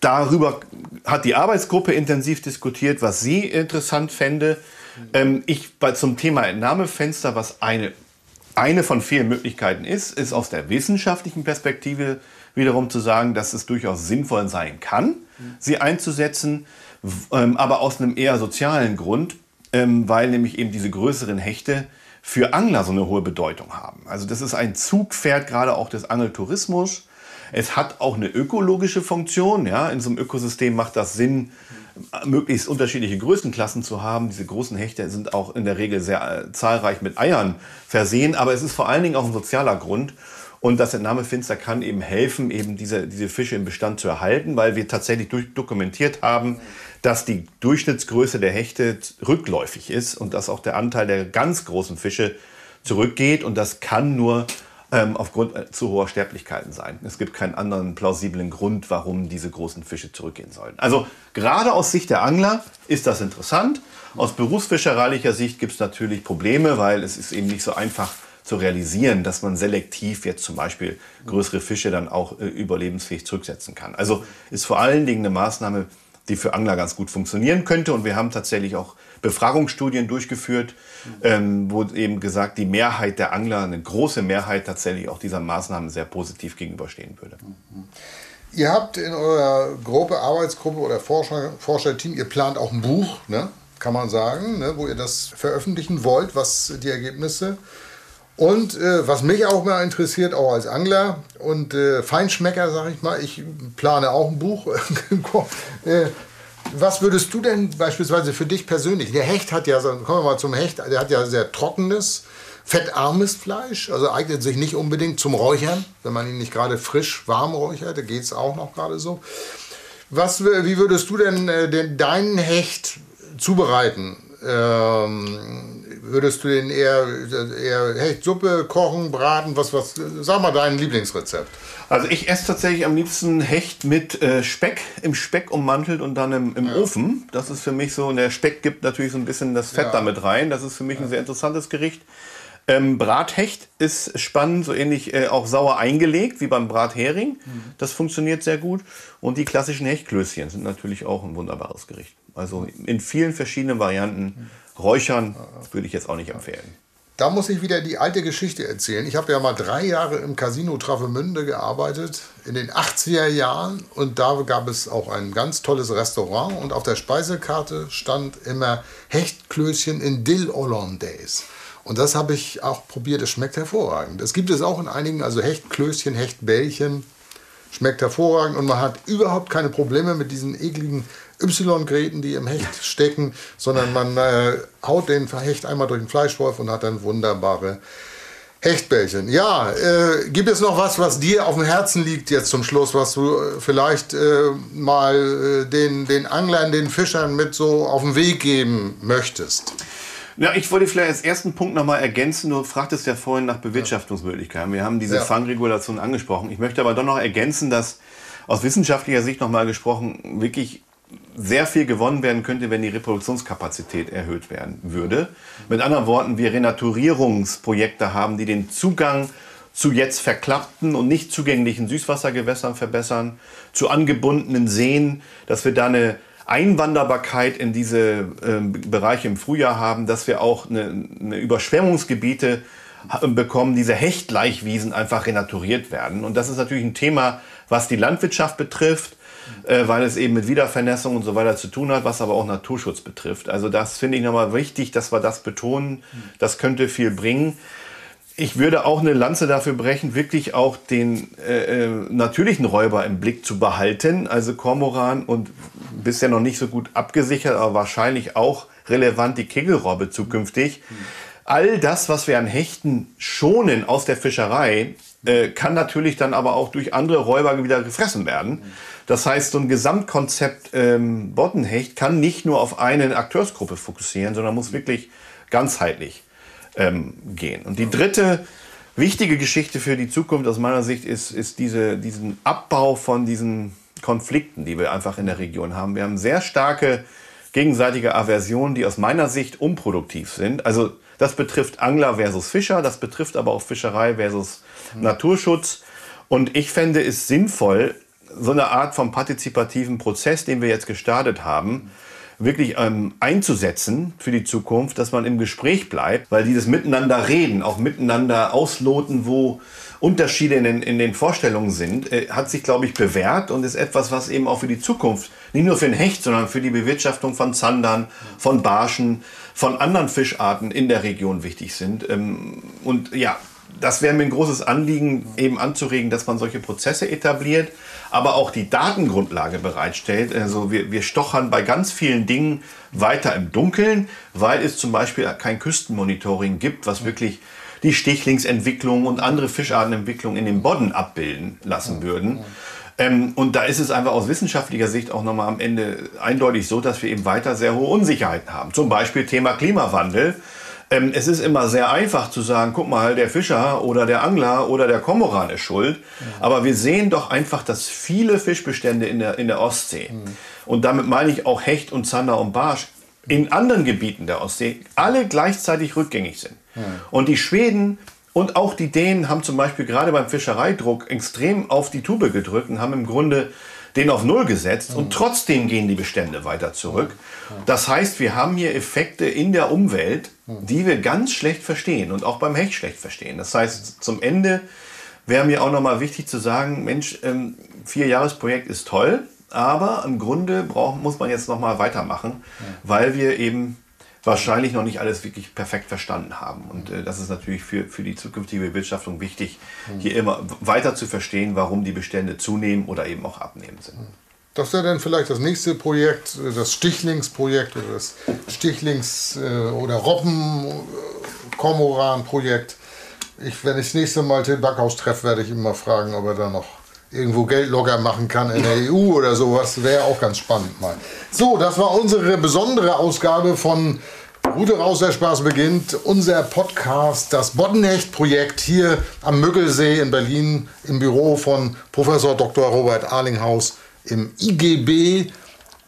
Darüber hat die Arbeitsgruppe intensiv diskutiert, was sie interessant fände. Ähm, ich bei, zum Thema Entnahmefenster, was eine, eine von vielen Möglichkeiten ist, ist aus der wissenschaftlichen Perspektive wiederum zu sagen, dass es durchaus sinnvoll sein kann, sie einzusetzen, ähm, aber aus einem eher sozialen Grund, ähm, weil nämlich eben diese größeren Hechte für Angler so eine hohe Bedeutung haben. Also das ist ein Zugpferd gerade auch des Angeltourismus. Es hat auch eine ökologische Funktion. Ja? In so einem Ökosystem macht das Sinn, möglichst unterschiedliche Größenklassen zu haben. Diese großen Hechte sind auch in der Regel sehr äh, zahlreich mit Eiern versehen, aber es ist vor allen Dingen auch ein sozialer Grund. Und das Entnahmefinster kann eben helfen, eben diese, diese Fische im Bestand zu erhalten, weil wir tatsächlich dokumentiert haben, dass die Durchschnittsgröße der Hechte rückläufig ist und dass auch der Anteil der ganz großen Fische zurückgeht. Und das kann nur ähm, aufgrund äh, zu hoher Sterblichkeiten sein. Es gibt keinen anderen plausiblen Grund, warum diese großen Fische zurückgehen sollen. Also gerade aus Sicht der Angler ist das interessant. Aus berufsfischereilicher Sicht gibt es natürlich Probleme, weil es ist eben nicht so einfach zu realisieren, dass man selektiv jetzt zum Beispiel größere Fische dann auch äh, überlebensfähig zurücksetzen kann. Also ist vor allen Dingen eine Maßnahme, die für Angler ganz gut funktionieren könnte. Und wir haben tatsächlich auch Befragungsstudien durchgeführt, ähm, wo eben gesagt, die Mehrheit der Angler, eine große Mehrheit tatsächlich auch dieser Maßnahmen sehr positiv gegenüberstehen würde. Ihr habt in eurer Gruppe, Arbeitsgruppe oder Forscher, Forscherteam, ihr plant auch ein Buch, ne? kann man sagen, ne? wo ihr das veröffentlichen wollt, was die Ergebnisse. Und äh, was mich auch mal interessiert, auch als Angler und äh, Feinschmecker, sag ich mal, ich plane auch ein Buch. äh, was würdest du denn beispielsweise für dich persönlich? Der Hecht hat ja, kommen wir mal zum Hecht, der hat ja sehr trockenes, fettarmes Fleisch, also eignet sich nicht unbedingt zum Räuchern, wenn man ihn nicht gerade frisch warm räuchert, da geht es auch noch gerade so. Was, wie würdest du denn äh, den, deinen Hecht zubereiten? Ähm, würdest du den eher, eher Hechtsuppe kochen, braten? Was, was, sag mal dein Lieblingsrezept. Also ich esse tatsächlich am liebsten Hecht mit äh, Speck, im Speck ummantelt und dann im, im ja. Ofen. Das ist für mich so, und der Speck gibt natürlich so ein bisschen das Fett ja. damit rein. Das ist für mich ein sehr interessantes Gericht. Ähm, Brathecht ist spannend, so ähnlich äh, auch sauer eingelegt wie beim Brathering. Mhm. Das funktioniert sehr gut. Und die klassischen Hechtklößchen sind natürlich auch ein wunderbares Gericht. Also in vielen verschiedenen Varianten. Räuchern würde ich jetzt auch nicht empfehlen. Da muss ich wieder die alte Geschichte erzählen. Ich habe ja mal drei Jahre im Casino Travemünde gearbeitet, in den 80er Jahren. Und da gab es auch ein ganz tolles Restaurant. Und auf der Speisekarte stand immer Hechtklößchen in Dill Hollandaise. Und das habe ich auch probiert. Es schmeckt hervorragend. Es gibt es auch in einigen, also Hechtklößchen, Hechtbällchen. Schmeckt hervorragend und man hat überhaupt keine Probleme mit diesen ekligen Y-Gräten, die im Hecht stecken, sondern man äh, haut den Hecht einmal durch den Fleischwolf und hat dann wunderbare Hechtbällchen. Ja, äh, gibt es noch was, was dir auf dem Herzen liegt jetzt zum Schluss, was du äh, vielleicht äh, mal äh, den, den Anglern, den Fischern mit so auf den Weg geben möchtest? Ja, ich wollte vielleicht als ersten Punkt nochmal ergänzen. Du fragtest ja vorhin nach Bewirtschaftungsmöglichkeiten. Wir haben diese ja. Fangregulation angesprochen. Ich möchte aber doch noch ergänzen, dass aus wissenschaftlicher Sicht nochmal gesprochen wirklich sehr viel gewonnen werden könnte, wenn die Reproduktionskapazität erhöht werden würde. Mit anderen Worten, wir Renaturierungsprojekte haben, die den Zugang zu jetzt verklappten und nicht zugänglichen Süßwassergewässern verbessern, zu angebundenen Seen, dass wir da eine Einwanderbarkeit in diese äh, Bereiche im Frühjahr haben, dass wir auch eine, eine Überschwemmungsgebiete bekommen, diese Hechtleichwiesen einfach renaturiert werden. Und das ist natürlich ein Thema, was die Landwirtschaft betrifft, äh, weil es eben mit Wiedervernässung und so weiter zu tun hat, was aber auch Naturschutz betrifft. Also das finde ich nochmal wichtig, dass wir das betonen. Das könnte viel bringen. Ich würde auch eine Lanze dafür brechen, wirklich auch den äh, äh natürlichen Räuber im Blick zu behalten. Also Kormoran und bisher noch nicht so gut abgesichert, aber wahrscheinlich auch relevant die Kegelrobbe zukünftig. All das, was wir an Hechten schonen aus der Fischerei, äh, kann natürlich dann aber auch durch andere Räuber wieder gefressen werden. Das heißt, so ein Gesamtkonzept ähm, Boddenhecht kann nicht nur auf eine Akteursgruppe fokussieren, sondern muss wirklich ganzheitlich ähm, gehen. Und die dritte wichtige Geschichte für die Zukunft aus meiner Sicht ist, ist diese, diesen Abbau von diesen Konflikten, die wir einfach in der Region haben. Wir haben sehr starke gegenseitige Aversionen, die aus meiner Sicht unproduktiv sind. Also das betrifft Angler versus Fischer, das betrifft aber auch Fischerei versus Naturschutz. Und ich fände es sinnvoll, so eine Art von partizipativen Prozess, den wir jetzt gestartet haben, wirklich ähm, einzusetzen für die Zukunft, dass man im Gespräch bleibt, weil dieses Miteinander reden, auch miteinander ausloten, wo Unterschiede in den, in den Vorstellungen sind, äh, hat sich, glaube ich, bewährt und ist etwas, was eben auch für die Zukunft, nicht nur für den Hecht, sondern für die Bewirtschaftung von Zandern, von Barschen, von anderen Fischarten in der Region wichtig sind. Ähm, und ja, das wäre mir ein großes Anliegen, eben anzuregen, dass man solche Prozesse etabliert aber auch die Datengrundlage bereitstellt. Also wir, wir stochern bei ganz vielen Dingen weiter im Dunkeln, weil es zum Beispiel kein Küstenmonitoring gibt, was wirklich die Stichlingsentwicklung und andere Fischartenentwicklung in den Bodden abbilden lassen würden. Ähm, und da ist es einfach aus wissenschaftlicher Sicht auch nochmal am Ende eindeutig so, dass wir eben weiter sehr hohe Unsicherheiten haben. Zum Beispiel Thema Klimawandel. Ähm, es ist immer sehr einfach zu sagen, guck mal, der Fischer oder der Angler oder der Komoran ist schuld. Mhm. Aber wir sehen doch einfach, dass viele Fischbestände in der, in der Ostsee, mhm. und damit meine ich auch Hecht und Zander und Barsch, in anderen Gebieten der Ostsee alle gleichzeitig rückgängig sind. Mhm. Und die Schweden und auch die Dänen haben zum Beispiel gerade beim Fischereidruck extrem auf die Tube gedrückt und haben im Grunde den auf Null gesetzt und trotzdem gehen die Bestände weiter zurück. Das heißt, wir haben hier Effekte in der Umwelt, die wir ganz schlecht verstehen und auch beim Hecht schlecht verstehen. Das heißt, zum Ende wäre mir auch nochmal wichtig zu sagen, Mensch, ähm, Vierjahresprojekt ist toll, aber im Grunde braucht, muss man jetzt nochmal weitermachen, weil wir eben wahrscheinlich noch nicht alles wirklich perfekt verstanden haben. Und äh, das ist natürlich für, für die zukünftige Bewirtschaftung wichtig, mhm. hier immer weiter zu verstehen, warum die Bestände zunehmen oder eben auch abnehmen sind. Mhm. Das wäre dann vielleicht das nächste Projekt, das Stichlingsprojekt oder das Stichlings- äh, oder Robben-Kormoran-Projekt. Ich, wenn ich das nächste Mal Till Backhaus treffe, werde ich immer fragen, ob er da noch irgendwo Geld locker machen kann in der EU oder sowas. Wäre auch ganz spannend mal. So, das war unsere besondere Ausgabe von Route raus, der Spaß beginnt. Unser Podcast, das Boddenhecht-Projekt hier am Müggelsee in Berlin im Büro von Professor Dr. Robert Arlinghaus im IGB,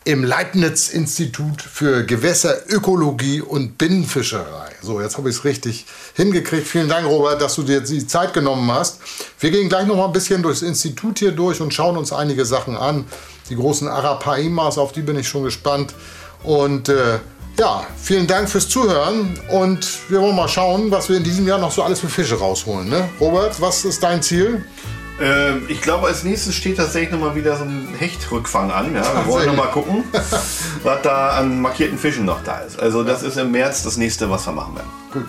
im Leibniz-Institut für Gewässerökologie und Binnenfischerei. So, jetzt habe ich es richtig hingekriegt. Vielen Dank, Robert, dass du dir die Zeit genommen hast. Wir gehen gleich noch mal ein bisschen durchs Institut hier durch und schauen uns einige Sachen an. Die großen Arapaimas, auf die bin ich schon gespannt. Und äh, ja, vielen Dank fürs Zuhören und wir wollen mal schauen, was wir in diesem Jahr noch so alles für Fische rausholen. Ne? Robert, was ist dein Ziel? Ähm, ich glaube, als nächstes steht tatsächlich nochmal wieder so ein Hechtrückfang an. Ja? Wir wollen nochmal gucken, was da an markierten Fischen noch da ist. Also das ist im März das nächste, was wir machen werden. Gut.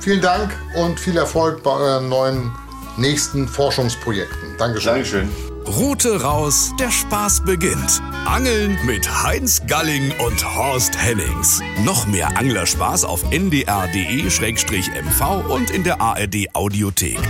Vielen Dank und viel Erfolg bei euren neuen nächsten Forschungsprojekten. Dankeschön. Dankeschön. Route raus, der Spaß beginnt. Angeln mit Heinz Galling und Horst Hennings. Noch mehr Anglerspaß auf ndr.de-mv und in der ARD Audiothek.